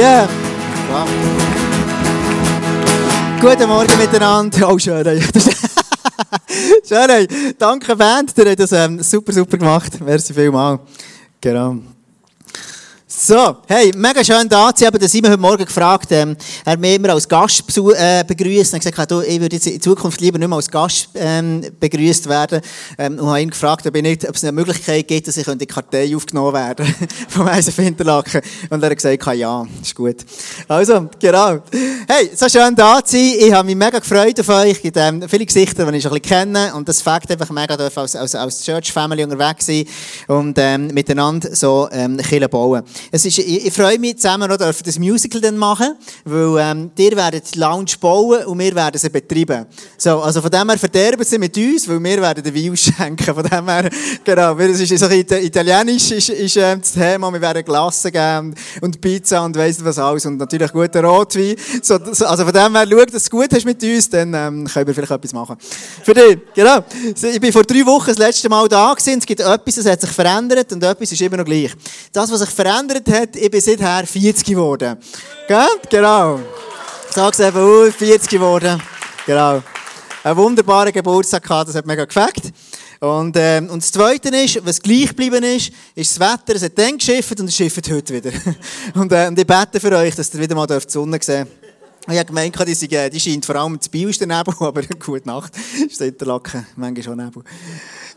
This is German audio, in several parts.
Ja. Yeah. Guten Morgen miteinander. Oh, schön. schön. Danke, Band. Ihr habt das ähm, super, super gemacht. Merci vielmals. Genau. So, hey, mega schön da zu sein. Simon heute Morgen gefragt, ähm, er mich immer als Gast äh, begrüßt. Er hat gesagt, ich würde jetzt in Zukunft lieber nicht mehr als Gast ähm, begrüßt werden. Ähm, und habe ihn gefragt, ob, nicht, ob es eine Möglichkeit gibt, dass ich in die Kartei aufgenommen werden vom Eisen Interlaken. Und er hat gesagt, ja, ist gut. Also, genau. Hey, so schön da zu sein. Ich habe mich mega gefreut auf euch. Es gibt ähm, viele Gesichter, die ich schon ein bisschen kenne. Und das Fakt einfach mega als, als, als Church Family unterwegs sein und ähm, miteinander so ähm, Kirche bauen. Es ist, ich, ich freue mich zusammen noch, dürfen das Musical dann machen, weil ähm, ihr werdet die Lounge bauen und wir werden sie betreiben. So, also von dem her verderben sie mit uns, weil wir werden den Wein ausschenken. Von dem her, genau, es ist so italienisch ist, ist äh, das Thema, wir werden Glassen geben und Pizza und weiss was alles und natürlich guter Rotwein. So, so, also von dem her, schau, dass du es gut hast mit uns, dann ähm, können wir vielleicht etwas machen. Für dich, genau. Ich bin vor drei Wochen das letzte Mal da gewesen, es gibt etwas, das hat sich verändert und etwas ist immer noch gleich. Das, was sich verändert hat, ich bin seither 40 geworden. Gell? Genau. Sag's eben, uh, 40 geworden. Genau. Ein wunderbarer Geburtstag gehabt, das hat mega gefällt. Und, ähm, und das Zweite ist, was gleich geblieben ist, ist das Wetter. Es hat dann geschifft und es schifft heute wieder. und, äh, und ich bete für euch, dass ihr wieder mal die Sonne sehen dürft. Ich habe gemeint, die, die scheint vor allem zu Biel ist der Nebel, aber gute Nacht. Ist der Interlaken, manchmal schon Nebel.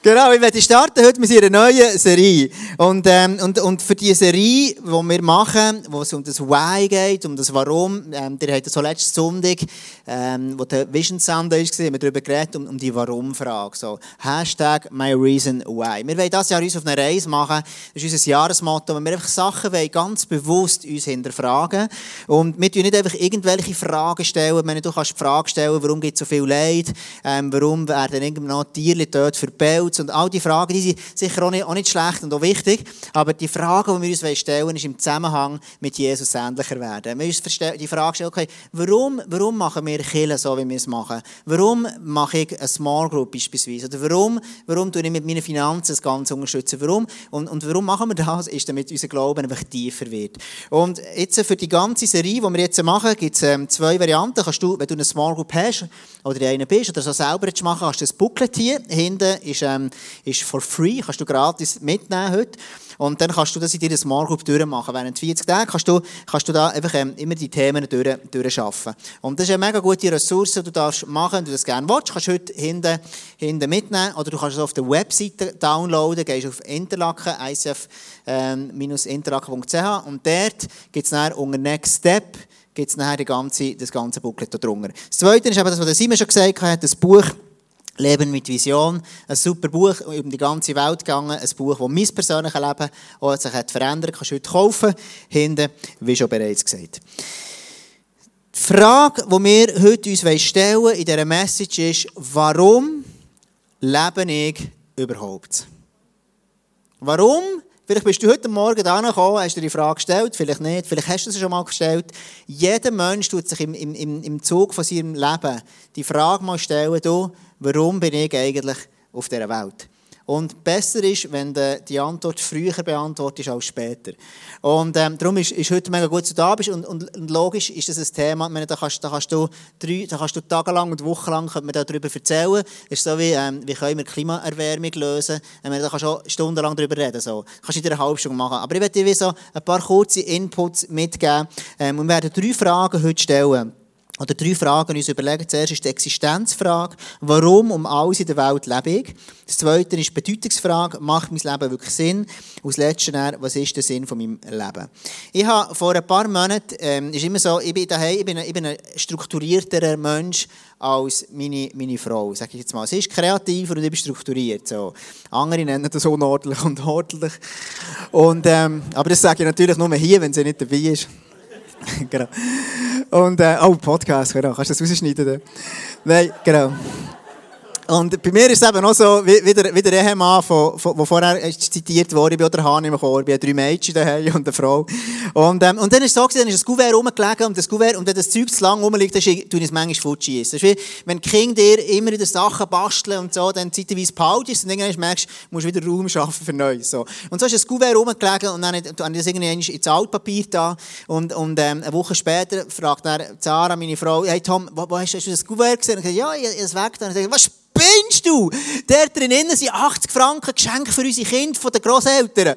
Genau, ich werde starten heute mit einer neuen Serie. Und, ähm, und, und für die Serie, die wir machen, wo es um das Why geht, um das Warum, ähm, ihr habt so letzten Sonntag, ähm, wo der Vision Sunday war, haben wir darüber geredet, um, um die Warum-Frage. So, Hashtag My Reason Why. Wir wollen das Jahr uns auf eine Reise machen. Das ist unser Jahresmotto, wenn wir einfach Sachen wollen, ganz bewusst uns hinterfragen. Und wir tun nicht einfach irgendwelche Fragen stellen. Wenn du kannst die Frage stellen, warum gibt es so viel Leid? Ähm, warum werden irgendwann noch Tiere dort verbellt? Stolz und all die Fragen, die sind sicher auch nicht, auch nicht schlecht und auch wichtig, aber die Frage, die wir uns stellen ist im Zusammenhang mit Jesus ähnlicher werden. Wir uns die Frage stellen, okay, warum, warum machen wir Kirche so, wie wir es machen? Warum mache ich eine Small Group beispielsweise? Oder warum, warum tue ich mit meinen Finanzen das Ganze unterstützen? Warum? Und, und warum machen wir das? Ist damit unser Glauben einfach tiefer wird. Und jetzt für die ganze Serie, die wir jetzt machen, gibt es ähm, zwei Varianten. Kannst du, wenn du eine Small Group hast, oder in einer bist, oder so selber machen, hast du das Booklet hier. Hinten ist ähm, ist for free, kannst du gratis mitnehmen heute. Und dann kannst du das in deiner Smart Group durchmachen. Während 40 Tagen kannst du, kannst du da einfach ähm, immer die Themen durch, durchschaffen. Und das ist eine mega gute Ressource, die du darfst machen, wenn du das gerne willst. kannst du heute hinten, hinten mitnehmen oder du kannst es auf der Webseite downloaden, gehst auf Interlaken, icf-interlaken.ch ähm, und dort gibt es dann unter Next Step gibt nachher ganze, das ganze Booklet drunter. Das Zweite ist aber das, was Simon schon gesagt hat, das Buch Leben mit Vision. Ein super Buch, um die ganze Welt gegangen. Ein Buch, das mein persönliches Leben auch sich hat verändert Kannst du heute kaufen. Hinten, wie schon bereits gesagt. Die Frage, die wir heute uns stellen in dieser Message ist, warum lebe ich überhaupt? Warum? Vielleicht bist du heute Morgen da gekommen, hast dir die Frage gestellt, vielleicht nicht, vielleicht hast du sie schon mal gestellt. Jeder Mensch tut sich im, im, im Zug von seinem Leben die Frage mal stellen, du, warum bin ich eigentlich auf dieser Welt? Und besser ist, wenn die Antwort früher beantwortest als später. Und ähm, darum ist, ist heute mega gut, dass du da bist. Und, und, und logisch ist das ein Thema. Meine, da, kannst, da, kannst du drei, da kannst du tagelang und wochenlang darüber erzählen. Das ist so wie, ähm, wie können wir Klimaerwärmung lösen. Ich meine, da kannst du auch stundenlang darüber reden. So. Kannst du in einer halben Stunde machen. Aber ich werde dir so ein paar kurze Inputs mitgeben. Ähm, und wir werden drei Fragen heute stellen oder drei Fragen uns überlegen. Zuerst ist die Existenzfrage. Warum um alles in der Welt lebe ich? Das zweite ist die Bedeutungsfrage. Macht mein Leben wirklich Sinn? Und das letzte ist, was ist der Sinn von meinem Leben? Ich habe vor ein paar Monaten, ähm, ist immer so, ich bin daheim, ich bin, ein, ich bin ein strukturierterer Mensch als meine, meine Frau, sage ich jetzt mal. Sie ist kreativer und ich bin strukturiert. So. Andere nennen das unordentlich und ordentlich. Und, ähm, aber das sage ich natürlich nur hier, wenn sie nicht dabei ist. genau. Und, äh, oh, Podcast, genau. Kannst du das rausschneiden? Nein, genau. Und bei mir ist es eben auch so, wie, der, wie der Ehemann, von, von, wo vorher zitiert wurde, ich bin auch der Hahn im Chor, ich habe drei Mädchen daheim und eine Frau. Und, ähm, und dann ist es so, dann ist das Kuvert rumgelegen und das Kuvert, und wenn das Zeug zu lang rumliegt, dann tue ich es manchmal futschiessen. Das ist wie, wenn die Kinder immer wieder Sachen basteln und so, dann zeitweise behaltest und irgendwann merkst du, musst wieder Raum schaffen für Neues. So. Und so ist das Kuvert rumgelegen und dann habe ich das irgendwie ins Altpapier da und, und ähm, eine Woche später fragt dann Zara, meine Frau, hey Tom, wo, wo hast, du das Kuvert gesehen? Und ich sage, ja, ich, ich es weg. Ich sage, was spinnst du? Der drinnen sind 80 Franken Geschenke für unsere Kinder von den Grosseltern.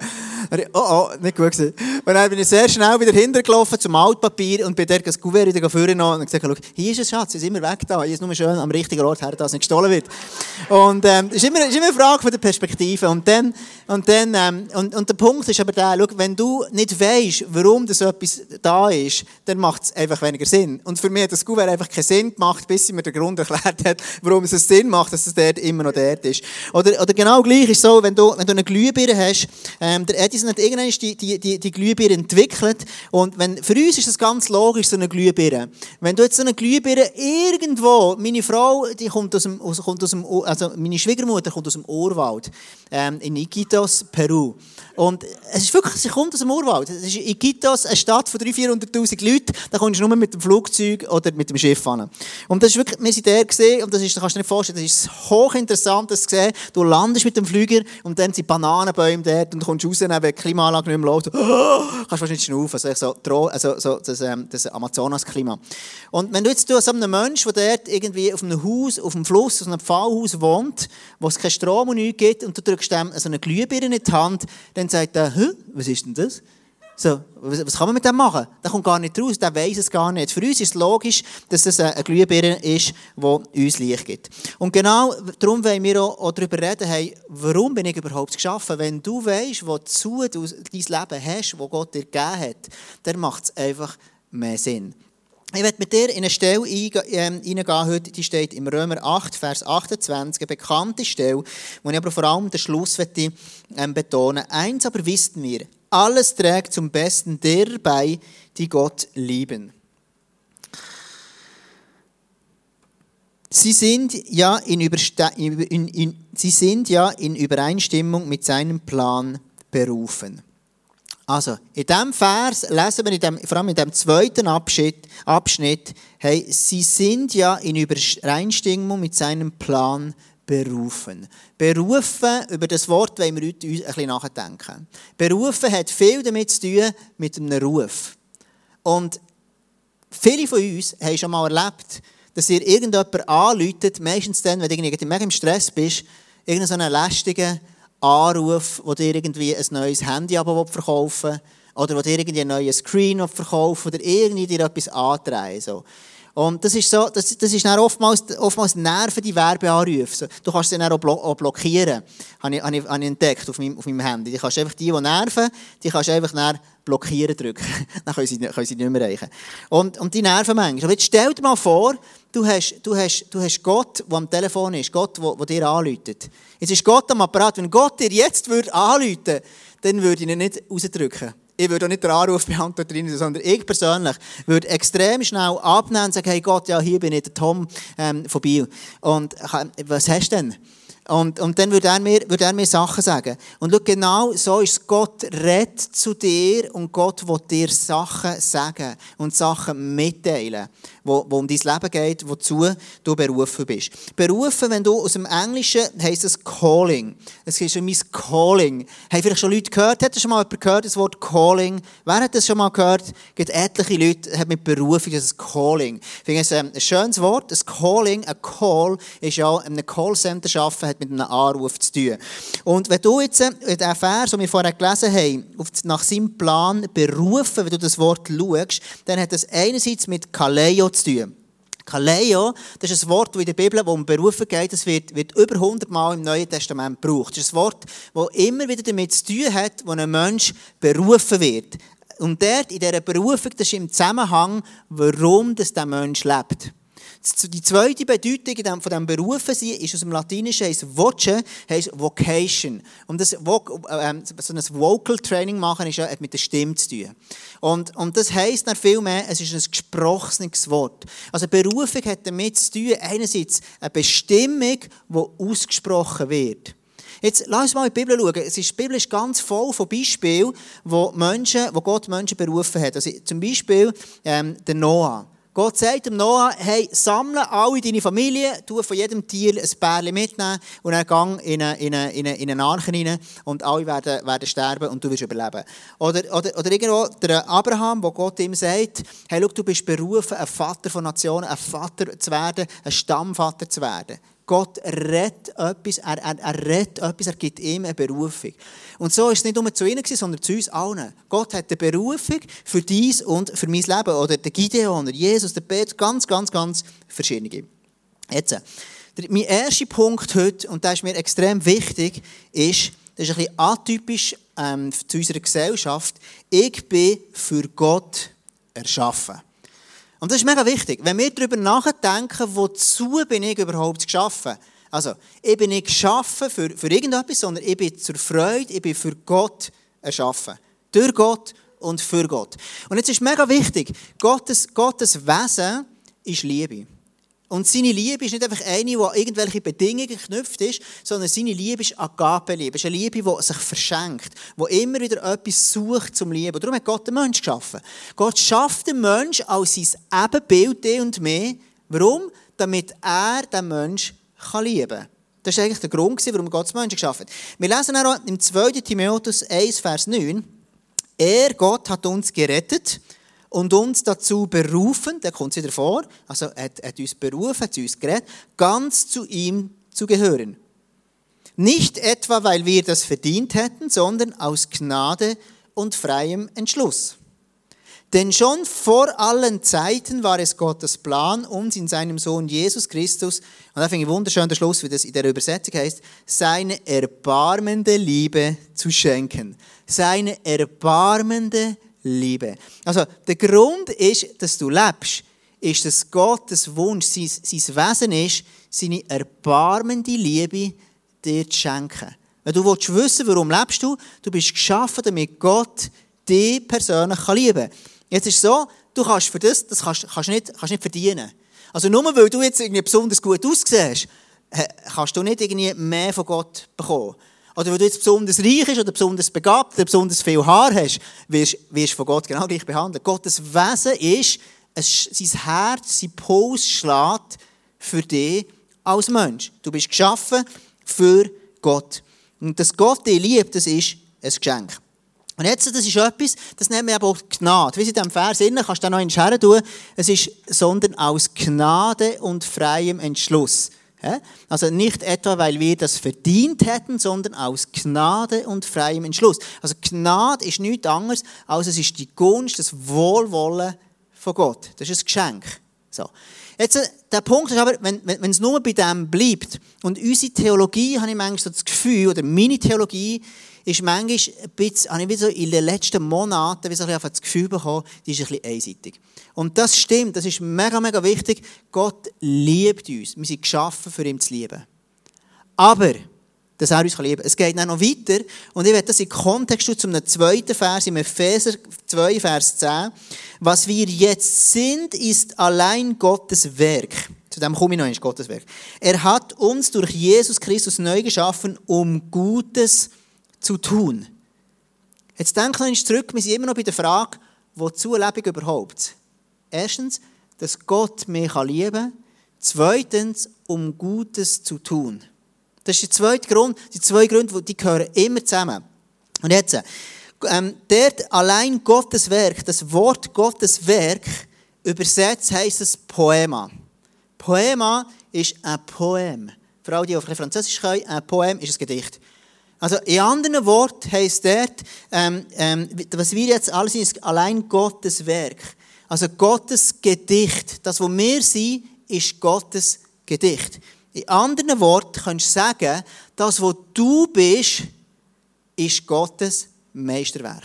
Oh, oh, nicht gut gewesen. Und dann bin ich sehr schnell wieder hintergelaufen zum Altpapier und bin dort das Kuvert wieder vorne und gesagt, schau, hier ist es, Schatz, ist immer weg da. Hier ist nur schön am richtigen Ort her, dass es nicht gestohlen wird. Und, ähm, ist immer, ist immer eine Frage von der Perspektive. Und dann, und dann, ähm, und, und der Punkt ist aber der, schau, wenn du nicht weißt, warum das etwas da ist, dann macht es einfach weniger Sinn. Und für mich hat das Kuvert einfach keinen Sinn gemacht, bis sie mir den Grund erklärt hat, warum es Sinn macht, dass es dort immer noch dort ist. Oder, oder genau gleich ist es so, wenn du, wenn du eine Glühbirne hast, ähm, der Edison hat irgendwann die, die, die, die Glühbirne entwickelt. Und wenn, für uns ist das ganz logisch, so eine Glühbirne. Wenn du jetzt so eine Glühbirne irgendwo, meine Frau, die kommt aus dem, kommt aus dem also meine Schwiegermutter kommt aus dem Urwald, ähm, in Iquitos, Peru. Und es ist wirklich, sie kommt aus dem Urwald. Es ist Iquitos, eine Stadt von 300.000, 400.000 Leuten. Da kommst du nur mit dem Flugzeug oder mit dem Schiff an. Und das ist wirklich, wir sind der gesehen, und das ist, das kannst du dir nicht vorstellen, das ist hochinteressant, das zu sehen. Du landest mit dem Flüger und dann sind Bananenbäume dort und du kommst raus, wenn die Klimaanlage nicht mehr läuft. Kannst fast nicht schnaufen. Also, so, also so, das, ähm, das Amazonas-Klima. Und wenn du jetzt du, so einem Menschen, der dort irgendwie auf einem Haus, auf einem Fluss, auf einem Pfahlhaus wohnt, wo es keinen Strom und nichts gibt, und du drückst dem so eine Glühbirne in die Hand, dann sagt er, was ist denn das? So, was, kann man mit dem machen? Der kommt gar nicht raus, der weiß es gar nicht. Für uns ist es logisch, dass es eine Glühbirne ist, die uns Licht gibt. Und genau darum wollen wir auch, darüber reden, hey, warum bin ich überhaupt geschaffen? Wenn du weißt, wozu du dein Leben hast, wo Gott dir gegeben hat, dann macht es einfach mehr Sinn. Ich werde mit dir in eine Stelle ähm, hineingehen heute, die steht im Römer 8, Vers 28, eine bekannte Stelle, wo ich aber vor allem den Schluss möchte, ähm, betonen Eins aber wissen wir, alles trägt zum Besten der bei, die Gott lieben. Sie sind ja in, in, in, sie sind ja in Übereinstimmung mit seinem Plan berufen. Also, in diesem Vers lesen wir, in dem, vor allem in dem zweiten Abschnitt, Abschnitt, hey, sie sind ja in Übereinstimmung mit seinem Plan berufen. Berufen, über das Wort wollen wir heute ein bisschen nachdenken. Berufen hat viel damit zu tun, mit einem Ruf. Und viele von uns haben schon mal erlebt, dass ihr irgendjemand anläutet, meistens dann, wenn du irgendwie im Stress bist, irgendeinen so lästigen Anruf, wo dir irgendwie ein neues Handy aber verkaufen oder wo dir irgendwie einen neuen Screen verkaufen oder irgendwie dir etwas antreiben. So. Und das ist so, das, das ist dann oftmals, oftmals nerven die Werbeanrufe. Du kannst sie dann auch, blo auch blockieren. Habe ich, habe ich, entdeckt auf meinem, auf meinem Handy. Die kannst einfach die, die nerven, die kannst einfach dann blockieren drücken. dann können sie, können sie nicht mehr erreichen. Und, und die nerven manchmal. Aber jetzt stell dir mal vor, du hast, du hast, du hast Gott, der am Telefon ist, Gott, der, der dir anruft. Jetzt ist Gott am Apparat. Wenn Gott dir jetzt würde anrufen dann würde ich ihn nicht rausdrücken ich würde auch nicht den Anrufbeantworter rein, sondern ich persönlich würde extrem schnell abnehmen und sagen, hey Gott, ja, hier bin ich, der Tom ähm, von Biel. Und was hast du denn? Und, und dann würde er, mir, würde er mir Sachen sagen. Und schau, genau so ist es. Gott redet zu dir und Gott will dir Sachen sagen und Sachen mitteilen wo, um dein Leben geht, wozu du berufen bist. Berufen, wenn du aus dem Englischen heisst es Calling. Es ist mein Calling. Haben vielleicht schon Leute gehört? Hat schon mal jemand gehört, das Wort Calling? Wer hat das schon mal gehört? Es gibt etliche Leute, haben mit Berufung das Calling. Ich finde es ähm, ein schönes Wort. Ein Calling, ein Call, ist ja in einem Callcenter arbeiten, hat mit einem Anruf zu tun. Und wenn du jetzt in äh, den Vers, den wir vorher gelesen haben, nach seinem Plan berufen, wenn du das Wort schaust, dann hat das einerseits mit Kaleo zu tun. Kaleo, das ist ein Wort, das in der Bibel, wo um Berufen geht, das wird, wird über 100 Mal im Neuen Testament gebraucht. Das ist ein Wort, das immer wieder damit zu tun hat, wo ein Mensch berufen wird. Und dort, in dieser Berufung, das ist im Zusammenhang, warum das der Mensch lebt. Die zweite Bedeutung von diesem sein ist aus dem Latinischen heisst Voce, heisst Vocation. Und das, ähm, so ein Vocal Training machen ist ja mit der Stimme zu tun. Und, und das heisst dann viel mehr, es ist ein gesprochenes Wort. Also Berufung hat damit zu tun, einerseits eine Bestimmung, die ausgesprochen wird. Jetzt lass uns mal in die Bibel schauen. Es ist, die Bibel ist ganz voll von Beispielen, wo, Menschen, wo Gott Menschen berufen hat. Also zum Beispiel ähm, der Noah. Gott sagt dem Noah, hey, sammle alle deine Familie, tu von jedem Tier ein Bärchen mitnehmen und dann gang in eine, in eine, in eine, in eine Arche rein und alle werden, werden sterben und du wirst überleben. Oder, oder, oder irgendwo der Abraham, wo Gott ihm sagt, hey, schau, du bist berufen, ein Vater von Nationen, ein Vater zu werden, ein Stammvater zu werden. Gott rettet etwas, er, er, er rettet etwas, er gibt ihm eine Berufung. Und so ist es nicht nur zu ihnen, sondern zu uns allen. Gott hat eine Berufung für dies und für mein Leben. Oder der Gideon, der Jesus, der Peter, ganz, ganz, ganz verschiedene. Jetzt, der, mein erster Punkt heute, und das ist mir extrem wichtig, ist, das ist ein bisschen atypisch ähm, zu unserer Gesellschaft, ich bin für Gott erschaffen. Und das ist mega wichtig. Wenn wir darüber nachdenken, wozu bin ich überhaupt geschaffen? Also, ich bin nicht geschaffen für, für irgendetwas, sondern ich bin zur Freude, ich bin für Gott erschaffen. Durch Gott und für Gott. Und jetzt ist mega wichtig, Gottes, Gottes Wesen ist Liebe. Und seine Liebe ist nicht einfach eine, die an irgendwelche Bedingungen geknüpft ist, sondern seine Liebe ist Agape-Liebe. Ist eine Liebe, die sich verschenkt, die immer wieder etwas sucht zum Lieben. Darum hat Gott den Mensch geschaffen. Gott schafft den Mensch als sein Ebenbild, die und mehr. Warum? Damit er den Mensch lieben kann. Das war eigentlich der Grund, warum Gott den Menschen geschaffen hat. Wir lesen auch im 2. Timotheus 1, Vers 9. Er, Gott, hat uns gerettet und uns dazu berufen, der kommt wieder vor, also hat, hat uns berufen, hat uns geredet, ganz zu ihm zu gehören. Nicht etwa, weil wir das verdient hätten, sondern aus Gnade und freiem Entschluss. Denn schon vor allen Zeiten war es Gottes Plan, uns in seinem Sohn Jesus Christus, und da finde ich wunderschön der Schluss, wie das in der Übersetzung heißt, seine erbarmende Liebe zu schenken. Seine erbarmende Liebe. Also, der Grund ist, dass du lebst, ist, dass Gottes Wunsch, sein, sein Wesen ist, seine erbarmende Liebe dir zu schenken. Wenn du willst wissen, warum lebst du, du bist geschaffen, damit Gott dich persönlich lieben kann. Jetzt ist es so, du kannst für das, das kannst, kannst nicht, kannst nicht verdienen. Also nur weil du jetzt irgendwie besonders gut aussiehst, kannst du nicht irgendwie mehr von Gott bekommen. Oder weil du jetzt besonders reich bist oder besonders begabt oder besonders viel Haar hast, wirst du von Gott genau gleich behandelt. Gottes Wesen ist, es, sein Herz, sein Puls schlägt für dich als Mensch. Du bist geschaffen für Gott. Und dass Gott dich liebt, das ist ein Geschenk. Und jetzt, das ist etwas, das nennt man aber auch Gnade. Wie in diesem Vers innen, kannst du da noch in Scherren tun, es ist, sondern aus Gnade und freiem Entschluss. Also nicht etwa, weil wir das verdient hätten, sondern aus Gnade und freiem Entschluss. Also Gnade ist nichts anderes, als es ist die Gunst, das Wohlwollen von Gott. Das ist ein Geschenk. So. Jetzt, äh, der Punkt ist aber, wenn, wenn, es nur bei dem bleibt, und unsere Theologie, habe ich manchmal so das Gefühl, oder meine Theologie, ist manchmal ein bisschen, habe ich wieder so in den letzten Monaten wie so ein das Gefühl bekommen, die ist ein bisschen einseitig. Und das stimmt, das ist mega, mega wichtig. Gott liebt uns. Wir sind geschaffen, für ihn zu lieben. Aber, dass er uns lieben kann. Es geht dann noch weiter. Und ich werde das in Kontext zu einem zweiten Vers, im Epheser 2, Vers 10. Was wir jetzt sind, ist allein Gottes Werk. Zu dem komme ich noch, ist Gottes Werk. Er hat uns durch Jesus Christus neu geschaffen, um Gutes zu zu tun. Jetzt denken wir zurück, wir sind immer noch bei der Frage, wozu lebe ich überhaupt? Erstens, dass Gott mich lieben kann. Zweitens, um Gutes zu tun. Das ist der zweite Grund. Die zwei Gründe, die gehören immer zusammen. Und jetzt, ähm, dort allein Gottes Werk, das Wort Gottes Werk, übersetzt heisst es Poema. Poema ist ein Poem. Für alle, die auf Französisch können, ein Poem ist ein Gedicht. Also in anderen Worten heisst dort, ähm, ähm, was wir jetzt alles sind, ist allein Gottes Werk. Also Gottes Gedicht. Das, was wir sind, ist Gottes Gedicht. In anderen Worten kannst du sagen, das, was du bist, ist Gottes Meisterwerk.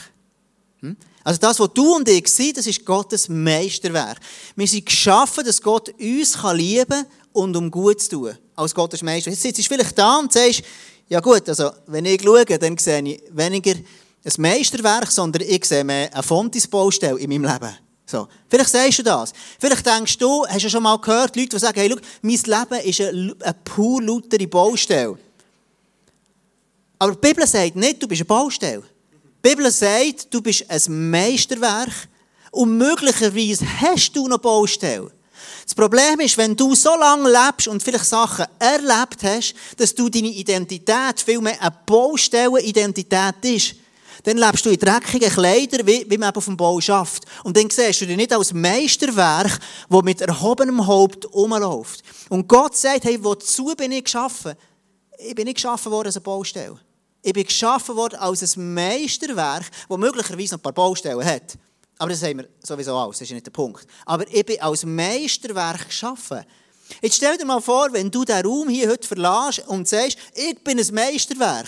Hm? Also das, was du und ich sind, das ist Gottes Meisterwerk. Wir sind geschaffen, dass Gott uns lieben kann und um gut zu tun. Als Gottes Meister. Jetzt sitzt du vielleicht da und sagst, ja gut, also wenn ich schaue, dann sehe ich weniger ein Meisterwerk, sondern ich sehe mehr eine Fontis-Baustelle in meinem Leben. So. Vielleicht sagst du das. Vielleicht denkst du, hast du schon mal gehört, Leute, die sagen, hey, schau, mein Leben ist eine, pur lautere Baustelle. Aber die Bibel sagt nicht, du bist eine Baustelle. Die Bibel sagt, du bist ein Meisterwerk und möglicherweise hast du noch Baustelle. Das Problem ist, wenn du so lange lebst und vielleicht Sachen erlebt hast, dass du deine Identität vielmehr eine Baustellenidentität ist, dann lebst du in dreckigen Kleidern, wie, wie man auf dem Bau schafft. Und dann siehst du dich nicht als Meisterwerk, das mit erhobenem Haupt rumläuft. Und Gott sagt, hey, wozu bin ich geschaffen? Ich bin nicht geschaffen worden als eine Baustelle. Ich bin geschaffen worden als ein Meisterwerk, das möglicherweise noch ein paar Baustellen hat. Aber das haben wir sowieso alles, das ist nicht der Punkt. Aber ich bin als Meisterwerk geschaffen. Jetzt stell dir mal vor, wenn du diesen Raum hier heute verlässt und sagst, ich bin ein Meisterwerk.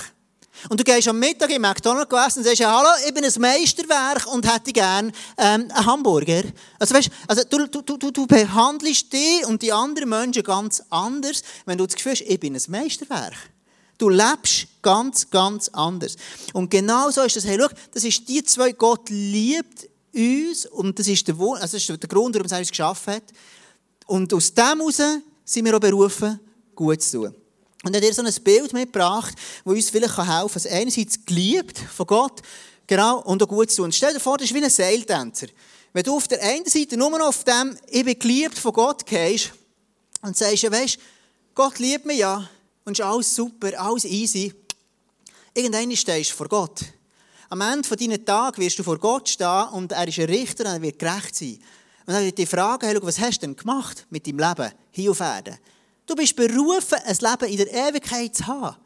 Und du gehst am Mittag in McDonald's gegessen und sagst, hallo, ich bin ein Meisterwerk und hätte gerne ähm, einen Hamburger. Also, weißt, also du, du, du, du behandelst dich und die anderen Menschen ganz anders, wenn du das Gefühl hast, ich bin ein Meisterwerk. Du lebst ganz, ganz anders. Und genau so ist das. Hey, schau, das ist die zwei, Gott liebt uns und das ist der, also das ist der Grund, warum er uns geschaffen hat. Und aus dem heraus sind wir auch berufen, gut zu tun. Und er hat so ein Bild mitgebracht, das uns vielleicht helfen kann. Also einerseits geliebt von Gott, genau, und auch gut zu tun. Und stell dir vor, das ist wie ein Seiltänzer. Wenn du auf der einen Seite nur noch auf dem, ich bin geliebt von Gott gehst und sagst, ja weißt, Gott liebt mich ja, und ist alles super, alles easy. Irgendwann stehst du vor Gott. Am Ende von deinen Tagen wirst du vor Gott stehen und er ist ein Richter und er wird gerecht sein. Und er wird dich fragen, hey, was hast du denn gemacht mit deinem Leben hier auf Erden? Du bist berufen, ein Leben in der Ewigkeit zu haben.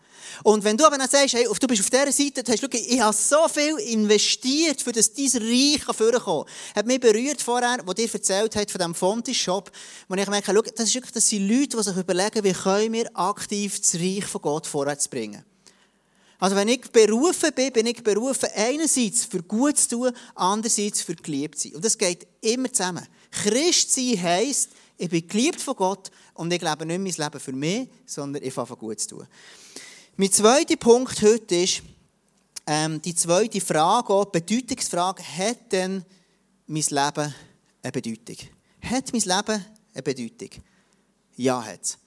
Und wenn du aber dann sagst, hey, du bist auf dieser Seite, du hast, schau, ich habe so viel investiert, für das dein Reich vorkommen. Hat mich berührt vorher, wo dir erzählt hat von diesem Fontis-Shop, wo ich merke, schau, das, ist wirklich, das sind Leute, die sich überlegen, wie können wir aktiv das Reich von Gott vorwärts bringen. Also wenn ich berufen bin, bin ich berufen, einerseits für gut zu tun, andererseits für geliebt zu sein. Und das geht immer zusammen. Christ sein heisst, ich bin geliebt von Gott und ich lebe nicht mein Leben für mich, sondern ich fange gut zu tun. Mein zweiter Punkt heute ist, ähm, die zweite Frage, auch die Bedeutungsfrage, hat denn mein Leben eine Bedeutung? Hat mein Leben eine Bedeutung? Ja, hat es.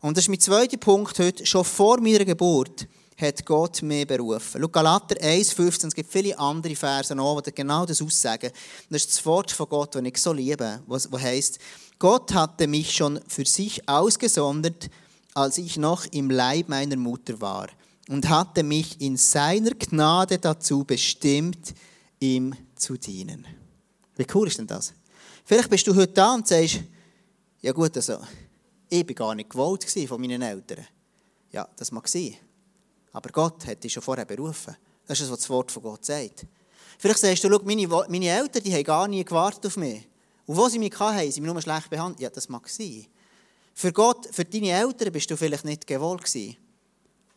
Und das ist mein zweiter Punkt heute. Schon vor meiner Geburt hat Gott mich berufen. Schau, Galater 1,15, es gibt viele andere Verse noch, die genau das aussagen. Das ist das Wort von Gott, das ich so liebe, was heißt, Gott hatte mich schon für sich ausgesondert, als ich noch im Leib meiner Mutter war und hatte mich in seiner Gnade dazu bestimmt, ihm zu dienen. Wie cool ist denn das? Vielleicht bist du heute da und sagst, ja gut, also, ich war gar nicht gewollt von meinen Eltern. Ja, das mag sein. Aber Gott hat dich schon vorher berufen. Das ist das, was das Wort von Gott sagt. Vielleicht sagst du, schau, meine, meine Eltern die haben gar nie gewartet auf mich. Und wo sie mich hatten, haben sie mich nur schlecht behandelt. Ja, das mag sein. Für Gott, für deine Eltern bist du vielleicht nicht gewollt gewesen.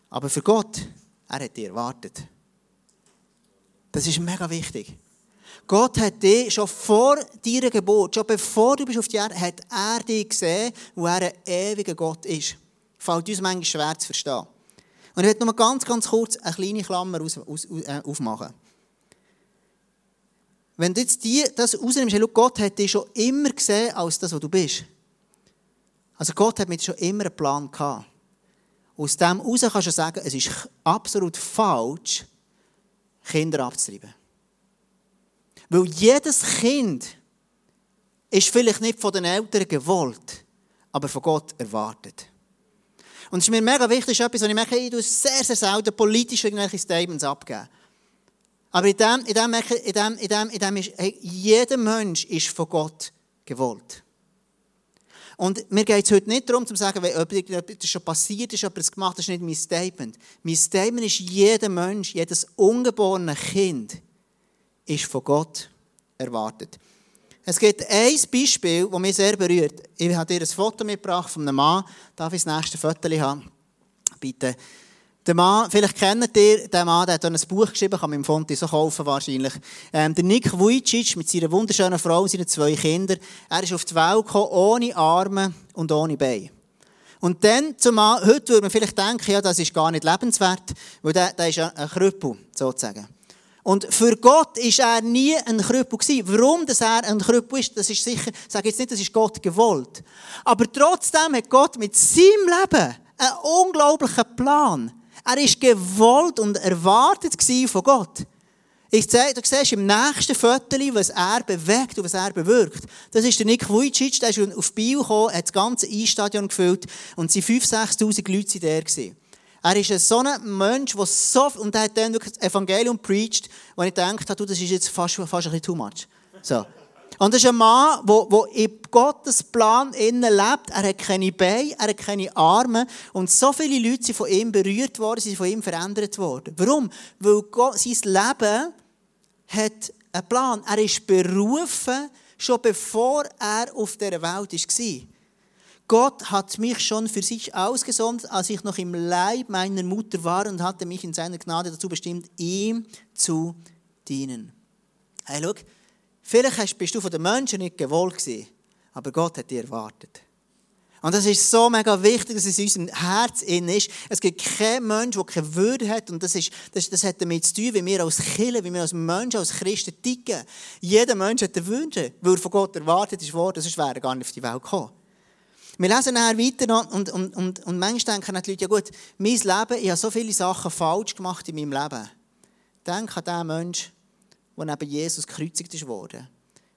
Aber für Gott, er hat dich erwartet. Das ist mega wichtig. Gott hat dich schon vor deiner Geburt, schon bevor du bist auf die Erde, hat er dich gesehen, wo er ein ewiger Gott ist. Fällt uns manchmal schwer zu verstehen. Und ich möchte nur ganz, ganz kurz eine kleine Klammer aus, aus, äh, aufmachen. Wenn du jetzt die, das rausnimmst, hey, Gott hat dich schon immer gesehen als das, was du bist. Also Gott hat mit schon immer einen Plan gehabt. Aus dem heraus kannst du sagen, es ist absolut falsch, Kinder abzutreiben. Weil jedes Kind ist vielleicht nicht von den Eltern gewollt, aber von Gott erwartet. Und es ist mir mega wichtig, etwas, was ich merke, ich tue sehr, sehr selten politisch irgendwelche Statements abgeben. Aber in dem, in dem, in dem, in dem, in dem ist, hey, jeder Mensch ist von Gott gewollt. Und mir geht es heute nicht darum, zu sagen, ob das schon passiert ist, ob er es gemacht das ist nicht mein Statement. Mein Statement ist, jeder Mensch, jedes ungeborene Kind ist von Gott erwartet. Es gibt ein Beispiel, das mich sehr berührt. Ich habe dir ein Foto mitgebracht von einem Mann. Darf ich das nächste Foto haben? Bitte. Der Mann, vielleicht kennt ihr den Mann, der hat ein Buch geschrieben, kann man im Fonti so kaufen wahrscheinlich. Ähm, der Nick Vujicic mit seiner wunderschönen Frau und seinen zwei Kindern. Er ist auf die Welt gekommen, ohne Arme und ohne Beine. Und dann, zumal, heute würde man vielleicht denken, ja, das ist gar nicht lebenswert, weil der, der ist ein Krüppel, sozusagen. Und für Gott ist er nie ein Krüppel gewesen. Warum dass er ein Krüppel ist, das ist sicher, ich sage jetzt nicht, das ist Gott gewollt. Aber trotzdem hat Gott mit seinem Leben einen unglaublichen Plan. Er ist gewollt und erwartet von Gott. Ich zeige, du siehst im nächsten Foto, was er bewegt und was er bewirkt. Das ist der Nick Vujicic, der ist auf Bio gekommen, hat das ganze Einstadion gefüllt und es waren 5'000, 6'000 Leute da. Er ist so ein Mensch, der so, und er hat dann wirklich das Evangelium preached, wo ich gedacht habe, das ist jetzt fast, fast ein bisschen too much. So. Und das ist ein Mann, der, in Gottes Plan innen lebt. Er hat keine Beine, er hat keine Arme. Und so viele Leute sind von ihm berührt worden, sind von ihm verändert worden. Warum? Weil Gott, sein Leben hat einen Plan. Er ist berufen, schon bevor er auf dieser Welt war. Gott hat mich schon für sich ausgesondert, als ich noch im Leib meiner Mutter war und hatte mich in seiner Gnade dazu bestimmt, ihm zu dienen. Hey, schau, vielleicht bist du von den Menschen nicht gewollt gewesen, aber Gott hat dir erwartet. Und das ist so mega wichtig, dass es in unserem Herz in ist. Es gibt keinen Menschen, der keine Würde hat. Und das, ist, das, das hat damit zu tun, wie wir als Kirche, wie wir als Menschen, als Christen ticken. Jeder Mensch hat Wünsche, weil er von Gott erwartet ist worden, sonst wäre er gar nicht auf die Welt gekommen. Wir lesen nachher weiter und, und, und, und manchmal denken die Leute, ja gut, mein Leben, ich habe so viele Sachen falsch gemacht in meinem Leben. Denk an den Menschen, der neben Jesus gekreuzigt wurde.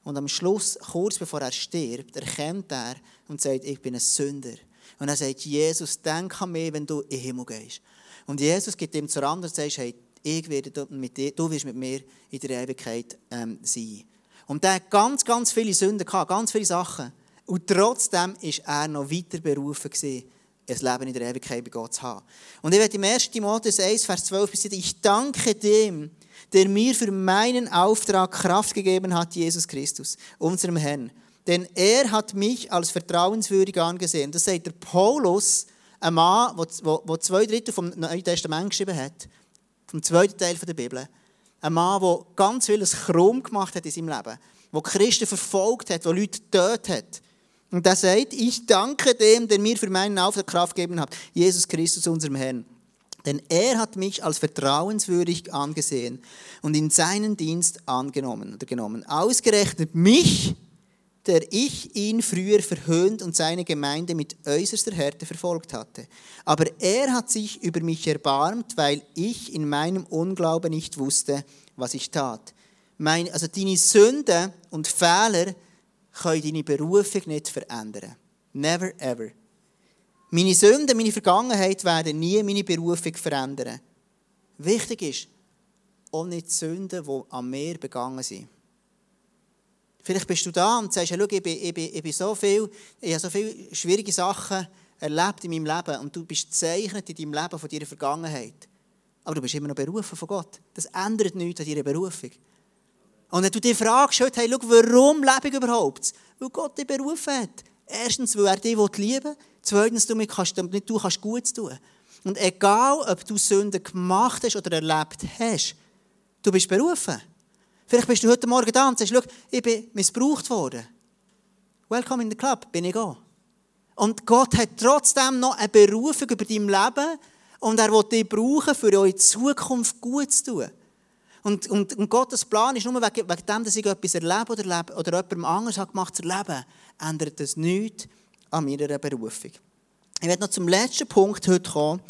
Und am Schluss, kurz bevor er stirbt, erkennt er und sagt, ich bin ein Sünder. Und er sagt, Jesus, denk an mich, wenn du in den Himmel gehst. Und Jesus gibt ihm zur anderen und sagt, hey, ich werde mit dir, du wirst mit mir in der Ewigkeit ähm, sein. Und er hat ganz, ganz viele Sünden gehabt, ganz viele Sachen. Und trotzdem ist er noch weiter berufen ein Leben in der Ewigkeit bei Gott zu haben. Und ich werde im 1. Timotheus 1, Vers 12 bis ich danke dem, der mir für meinen Auftrag Kraft gegeben hat, Jesus Christus, unserem Herrn. Denn er hat mich als vertrauenswürdig angesehen. Das sagt der Paulus, ein Mann, der zwei Drittel vom Neuen Testament geschrieben hat, vom zweiten Teil der Bibel. Ein Mann, der ganz vieles krumm gemacht hat in seinem Leben, der Christen verfolgt hat, der Leute getötet hat. Und er sagt, ich danke dem, der mir für meinen Auftrag Kraft gegeben hat, Jesus Christus, unserem Herrn. Denn er hat mich als vertrauenswürdig angesehen und in seinen Dienst angenommen oder genommen. Ausgerechnet mich, der ich ihn früher verhöhnt und seine Gemeinde mit äußerster Härte verfolgt hatte. Aber er hat sich über mich erbarmt, weil ich in meinem Unglauben nicht wusste, was ich tat. Meine, also deine Sünden und Fehler können deine Berufung nicht verändern. Never ever. Meine Sünden, meine Vergangenheit werden nie meine Berufung verändern. Wichtig ist, auch nicht die Sünden, die an mir begangen sind. Vielleicht bist du da und sagst, schau, ich, bin, ich, bin, ich, bin so viel, ich habe so viele schwierige Sachen erlebt in meinem Leben und du bist gezeichnet in deinem Leben von deiner Vergangenheit. Aber du bist immer noch berufen von Gott. Das ändert nichts an deiner Berufung. Und wenn du dich fragst, hey, schau, warum lebe ich überhaupt? Weil Gott dich berufen hat. Erstens, weil er dich lieben will. Zweitens, damit, kannst, damit du kannst Gutes tun Und egal, ob du Sünden gemacht hast oder erlebt hast, du bist berufen. Vielleicht bist du heute Morgen da und sagst, schau, ich bin missbraucht worden. Welcome in the club, bin ich auch. Und Gott hat trotzdem noch eine Berufung über dein Leben und er will dich brauchen, für eure Zukunft gut zu tun. Und, und, und Gottes Plan ist nur wegen, wegen dem, dass ich etwas erlebe oder, lebe, oder jemandem anders hat gemacht zu erleben, ändert das nichts an meiner Berufung. Ich werde noch zum letzten Punkt heute kommen.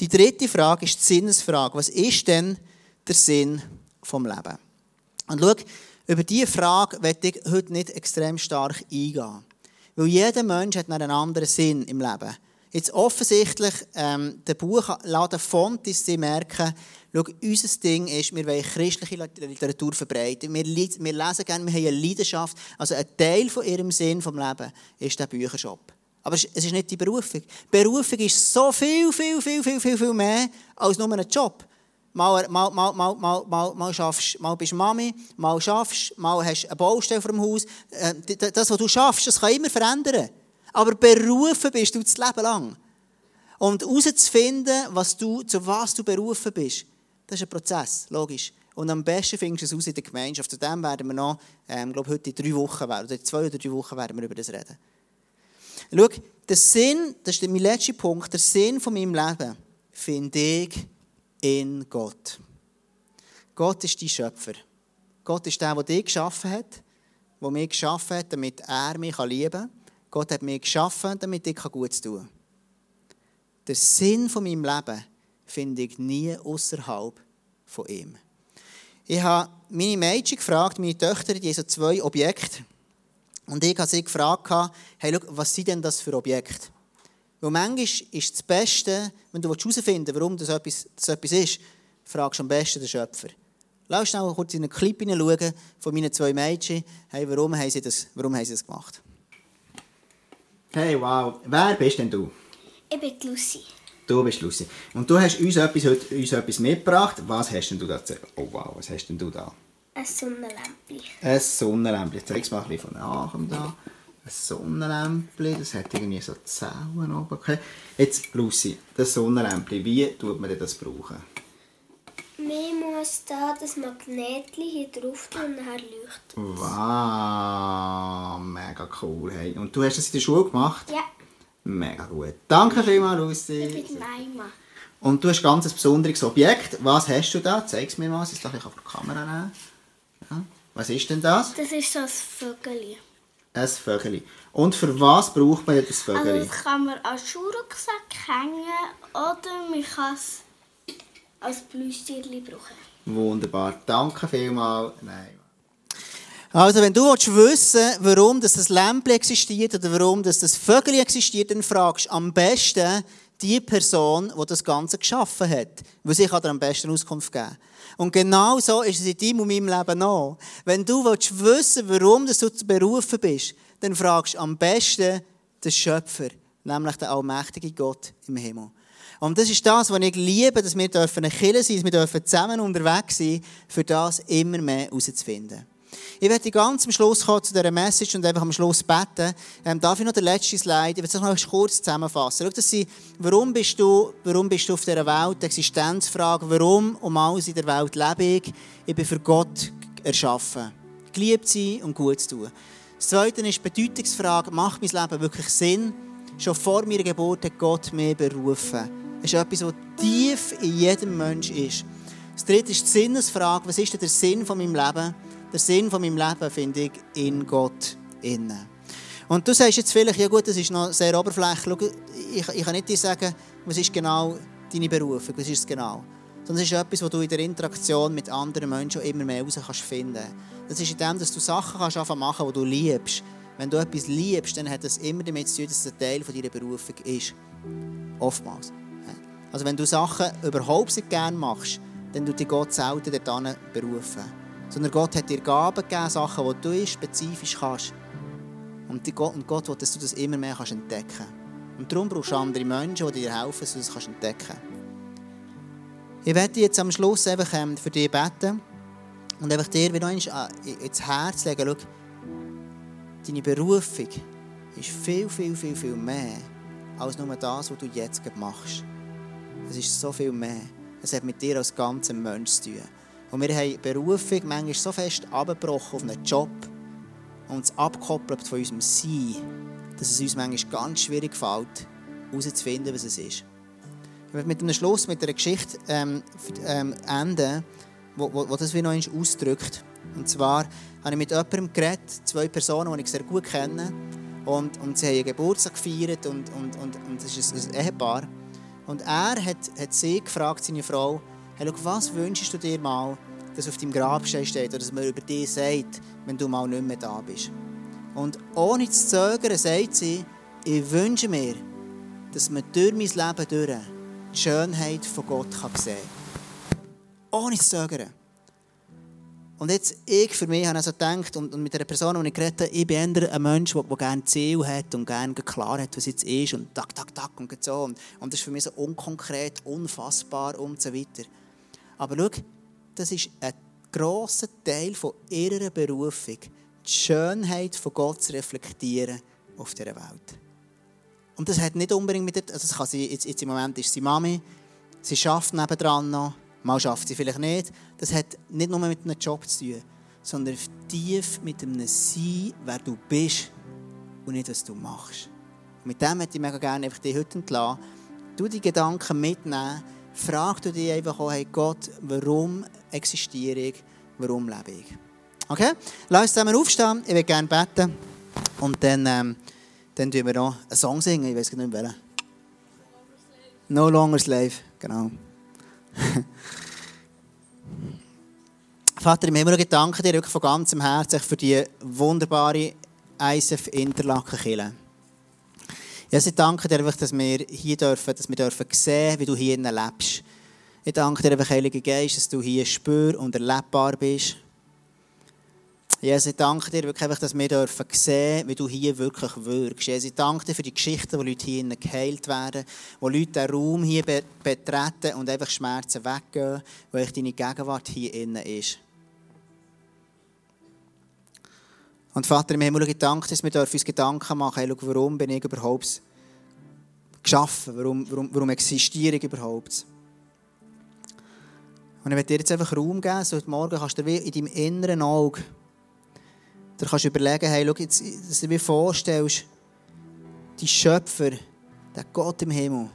Die dritte Frage ist die Sinnesfrage. Was ist denn der Sinn vom Leben? Und schau, über diese Frage werde ich heute nicht extrem stark eingehen. Weil jeder Mensch hat einen anderen Sinn im Leben. Jetzt offensichtlich, ähm, der Buchladen Fontis, sie merken, schau, unser Ding ist, wir wollen christliche Literatur verbreiten. Wir, wir lesen gerne, wir haben eine Leidenschaft. Also ein Teil von ihrem Sinn vom Leben ist der Büchershop. Aber es ist nicht die Berufung. Berufung ist so viel, viel, viel, viel, viel, viel mehr als nur ein Job. Mal, mal, mal, mal, mal, mal, mal, schaffst, mal bist Mami, mal schaffst, mal hast du eine Baustelle vor dem Haus. Äh, das, was du schaffst, das kann immer verändern. Aber berufen bist du das Leben lang. Und herauszufinden, was du, zu was du berufen bist, das ist ein Prozess, logisch. Und am besten findest du es aus in der Gemeinschaft. Zu dem werden wir noch, ähm, glaube heute in drei Wochen, oder in zwei oder drei Wochen werden wir über das reden. Schau, der Sinn, das ist mein letzter Punkt, der Sinn von meinem Leben finde ich in Gott. Gott ist dein Schöpfer. Gott ist der, der dich geschaffen hat, der mich geschaffen hat, damit er mich lieben kann. Gott hat mich geschaffen, damit ich gut tun kann. Den Sinn von meinem Leben finde ich nie außerhalb von ihm. Ich habe meine Mädchen gefragt, meine Töchter, die haben so zwei Objekte. Und ich habe sie gefragt, hey, schau, was sind denn das für Objekte? Weil manchmal ist das Beste, wenn du herausfinden willst, warum das etwas, das etwas ist, fragst du am besten den Schöpfer. Lass schnell kurz in einen Clip hineinschauen von meinen zwei Mädchen. Hey, warum haben sie das, warum haben sie das gemacht? Hey, wow. Wer bist denn du? Ich bin Lucy. Du bist Lucy. Und du hast uns etwas, heute, uns etwas mitgebracht. Was hast denn du da? Oh wow, was hast denn du da? Ein Sonnenlämpchen. Ein Sonnenlämpchen. Zeig es mal ein bisschen von nachher da. Ein Sonnenlämpchen, das hat irgendwie so Zellen oben. Okay. Jetzt, Lucy, das Sonnenlämpchen, wie tut man das brauchen? Man muss da das Magnetchen hier drauf tun und dann leuchtet Wow, mega cool. Hey. Und du hast das in der Schule gemacht? Ja. Mega gut. Danke vielmals, Lucy. Ich bin Naima. Und du hast ganz ein besonderes Objekt. Was hast du da? Zeig es mir mal. Jetzt darf ich auf die Kamera nehmen. Ja. Was ist denn das? Das ist so ein Vögel. Ein Vögel. Und für was braucht man das Vögel? Also das kann man als Schuhrucksack hängen oder man kann es als Plüschtierchen brauchen. Wunderbar. Danke vielmals. Nein. Also, wenn du wissen willst, warum das Lämpchen existiert oder warum das Vögel existiert, dann fragst du am besten die Person, die das Ganze geschaffen hat. Weil sie kann dir am besten Auskunft geben. Und genau so ist es in deinem und meinem Leben auch. Wenn du willst wissen warum du zu berufen bist, dann fragst du am besten den Schöpfer, nämlich den allmächtigen Gott im Himmel. Und das ist das, was ich liebe, dass wir eine Kirche sein dürfen, wir dürfen zusammen unterwegs sein, für das immer mehr herauszufinden. Ich werde ganz am Schluss kommen zu dieser Message und einfach am Schluss beten. Ähm, darf ich noch den letzten Slide? Ich werde es noch kurz zusammenfassen. Schau, das sind, warum, bist du, warum bist du auf dieser Welt? Die Existenzfrage. Warum um alles in der Welt lebe ich? Ich bin für Gott erschaffen. Geliebt sein und gut zu tun. Das Zweite ist die Bedeutungsfrage. Macht mein Leben wirklich Sinn? Schon vor meiner Geburt hat Gott mich berufen. Das ist etwas, was tief in jedem Mensch ist. Das Dritte ist die Sinnesfrage. Was ist denn der Sinn von meinem Leben? Der Sinn von meinem Leben finde ich in Gott innen. Und du sagst jetzt vielleicht, ja gut, das ist noch sehr oberflächlich. Ich, ich kann nicht dir sagen, was ist genau deine Berufung, was ist es genau. Sondern es ist etwas, was du in der Interaktion mit anderen Menschen immer mehr heraus kannst finden. Das ist in dem, dass du Sachen kannst machen die du liebst. Wenn du etwas liebst, dann hat das immer damit zu tun, dass es ein Teil deiner Berufung ist. Oftmals. Also wenn du Sachen überhaupt nicht gerne machst, dann tut dich Gott selten dorthin berufen. Sondern Gott hat dir Gaben gegeben, Sachen, die du spezifisch kannst. Und Gott, und Gott will, dass du das immer mehr kannst entdecken kannst. Und darum brauchst du andere Menschen, die dir helfen, dass du das kannst entdecken kannst. Ich werde jetzt am Schluss einfach ähm, für dich beten und einfach dir wieder ins Herz legen, schau, deine Berufung ist viel, viel, viel, viel mehr als nur das, was du jetzt machst. Es ist so viel mehr. Es hat mit dir als ganzem Mensch zu tun. Und wir haben Berufung manchmal so fest abgebrochen auf einen Job und uns abgekoppelt von unserem Sein, dass es uns manchmal ganz schwierig fällt, herauszufinden, was es ist. Ich möchte mit einem Schluss, mit einer Geschichte ähm, ähm, enden, wo, wo, wo das wie noch einmal ausdrückt. Und zwar habe ich mit jemandem geredet, zwei Personen, die ich sehr gut kenne. Und, und sie haben einen Geburtstag gefeiert und, und, und, und es ist ein Ehepaar. Und er hat, hat sie gefragt, seine Frau, hey, schau, was wünschst du dir mal, dass auf deinem Grabstein steht oder dass man über dich sagt, wenn du mal nicht mehr da bist. Und ohne zu zögern sagt sie, ich wünsche mir, dass man durch mein Leben durch die Schönheit von Gott kann sehen kann. Ohne zu zögern. Und jetzt, ich für mich habe also gedacht, und, mit einer Person, die ich geredet habe, ich bin eher ein Mensch, der, der gerne Ziel hat und gerne klar hat, was jetzt ist und tak, tak, tak und so. Und, und das ist für mich so unkonkret, unfassbar und so weiter. Aber schau, das ist ein grosser Teil von ihrer Berufung, die Schönheit von Gott zu reflektieren auf dieser Welt. Und das hat nicht unbedingt mit der, also das kann sie, jetzt, jetzt im Moment ist sie Mami, sie schafft nebendran noch, mal schafft sie vielleicht nicht. Das hat nicht nur mit einem Job zu tun, sondern tief mit einem Sein, wer du bist und nicht, was du machst. Und mit dem möchte ich mega gerne einfach dich heute entlassen. Du die Gedanken mitnehmen, frag du dich einfach auch, hey Gott, warum existiere ich, warum lebe ich? Okay? Lass uns zusammen aufstehen, ich würde gerne beten und dann... Ähm, dann singen wir noch einen Song singen, ich weiß nicht welchen. No Longer Slave, genau. Vater, im Himmel, ich danke dir wirklich von ganzem Herzen für die wunderbare ISF Interlaken Kille. Ja, ich danke dir einfach, dass wir hier dürfen, dass wir dürfen sehen, wie du hier lebst. Ich danke dir einfach, Heiliger Geist, dass du hier spür und erlebbar bist. Jesus, ich danke dir wirklich einfach, dass wir dürfen sehen, wie du hier wirklich wirkst. Jesus, ich danke dir für die Geschichten, wo Leute hier geheilt werden, wo Leute den Raum hier betreten und einfach Schmerzen weggehen, weil deine Gegenwart hier innen ist. Und Vater im Himmel, dir, dass wir uns Gedanken machen hey, warum bin ich überhaupt geschaffen, warum, warum, warum existiere ich überhaupt. Und ich werde dir jetzt einfach Raum geben, so heute Morgen kannst du dir in deinem inneren Auge da kannst du überlegen, hey, schau jetzt, dass du dir vorstellst, die Schöpfer, der Gott im Himmel,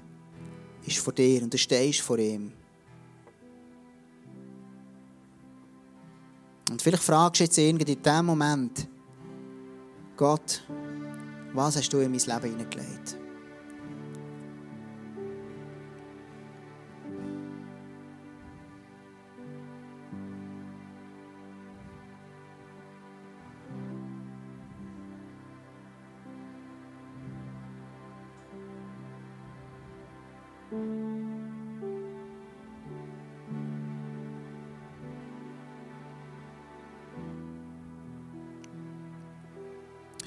ist vor dir und du stehst vor ihm. Und vielleicht fragst du jetzt irgendwie in diesem Moment, Gott, was hast du in mein Leben hineingelegt?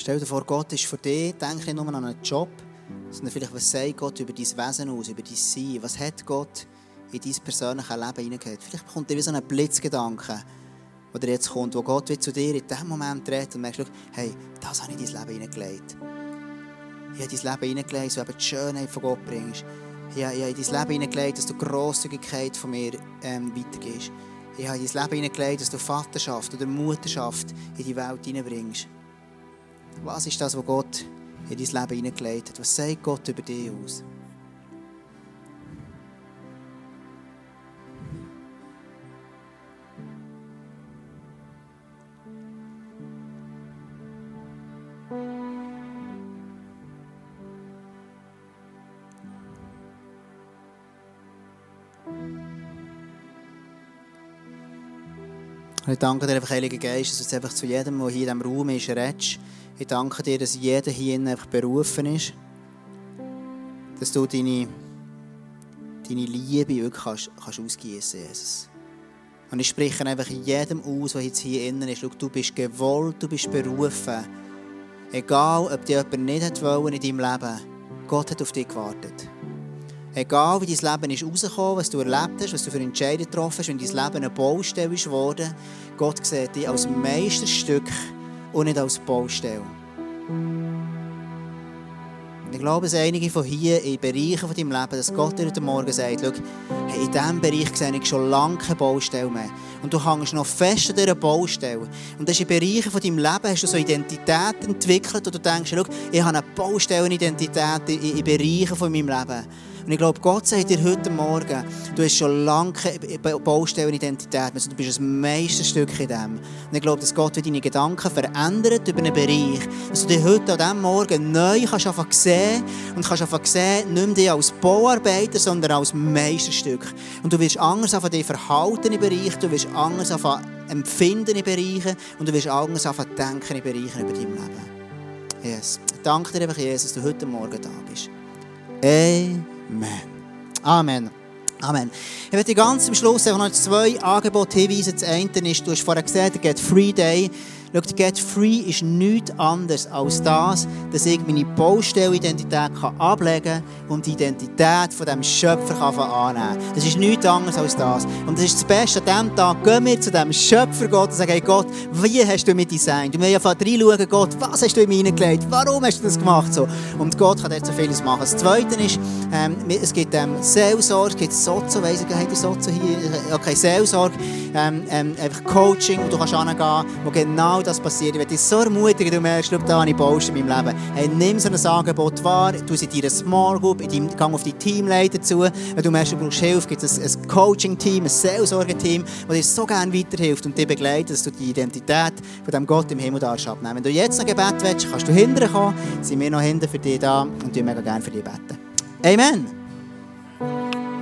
Stell dir vor, Gott ist für dich, denk nicht nur an einen Job, sondern vielleicht, was sagt Gott über dein Wesen aus, über dein Sein? Was hat Gott in dein persönliches Leben hineingehört? Vielleicht kommt dir so ein Blitzgedanke, der jetzt kommt, wo Gott zu dir in diesem Moment redet und merkst, hey, das habe ich in dein Leben hineingelegt. Ich habe dein Leben hineingelegt, so eben die Schönheit von Gott bringst. Ich habe, in dein Leben hineingelegt, dass du Grosszügigkeit von mir ähm, weitergibst. Ich habe in dein Leben hineingelegt, dass du Vaterschaft oder Mutterschaft in die Welt hineinbringst. Was ist das, was Gott in dein Leben hineingelegt hat? Was sagt Gott über dich aus? ich danke dir Heiliger Geist, dass du einfach zu jedem, der hier in diesem Raum ist, redest. Ich danke dir, dass jeder hier einfach berufen ist. Dass du deine, deine Liebe wirklich kannst, kannst ausgießen, Jesus. Und ich spreche einfach jedem aus, der jetzt hier innen ist. Schau, du bist gewollt, du bist berufen. Egal, ob dir jemand nicht hat wollen in deinem Leben, Gott hat auf dich gewartet. Egal, wie dein Leben ist rausgekommen, was du erlebt hast, was du für Entscheidungen getroffen hast, wenn dein Leben eine Baustelle ist geworden, Gott sieht dich als Meisterstück und nicht als Baustelle. Ich glaube, dass einige von hier in Bereichen von deinem Leben, dass Gott dir heute Morgen sagt, hey, in diesem Bereich sehe ich schon lange keine Baustelle mehr. Und du hängst noch fest an dieser Baustelle. Und in Bereichen von deinem Leben, hast du so Identität entwickelt, und du denkst, ich habe eine Baustellenidentität in, in Bereichen von meinem Leben. Und ich glaube, Gott sagt dir heute Morgen, du hast schon lange keine Baustellenidentität mehr, du bist ein Meisterstück in dem. Und ich glaube, dass Gott deine Gedanken verändert über einen Bereich, dass du dich heute an diesem Morgen neu kannst einfach sehen und kannst einfach sehen, nicht mehr dich als Bauarbeiter, sondern als Meisterstück. Und du wirst anders auf dich verhalten in Bereichen, du wirst anders auf empfinden in Bereichen und du wirst anders auf denken in Bereichen über dein Leben. Yes. Danke dir Jesus, dass du heute Morgen da bist. Amen. Amen. Amen. Ich werde ganz am Schluss noch zwei Angebote hinweisen. Das eine ist, du hast vorher gesehen, der Get Free Day. Schau, Get Free ist nichts anderes als das, dass ich meine Baustellidentität ablegen kann und die Identität von dem Schöpfer kann annehmen kann. Das ist nichts anderes als das. Und das ist das Beste an diesem Tag. Gehen wir zu dem Schöpfer Gott und sagen, hey Gott, wie hast du mich designt? Du musst ja reinschauen, Gott, was hast du in mich hineingelegt? Warum hast du das gemacht? So. Und Gott kann dort so vieles machen. Das Zweite ist, ähm, es gibt ähm, Seelsorge, es gibt Sozo, weiss ich, habt ihr Sozo hier? Okay, Seelsorge, ähm, ähm, einfach Coaching, wo du kannst hingehen, wo genau das passiert. Werde dich so ermutigen, du merkst, da habe ich Baust in meinem Leben. Hey, nimm so ein Angebot wahr, du in deiner Small Group, in deinem, gang auf die Teamleiter zu. Wenn du merkst, du brauchst Hilfe, gibt es ein, ein Coaching-Team, ein Seelsorge-Team, das dir so gerne weiterhilft und dich begleitet, dass du die Identität von dem Gott im Himmel darfst abnehmen. Wenn du jetzt ein Gebet willst, kannst du hinterher kommen, sind wir noch hinten für dich da und wir mega gerne für dich beten. Amen.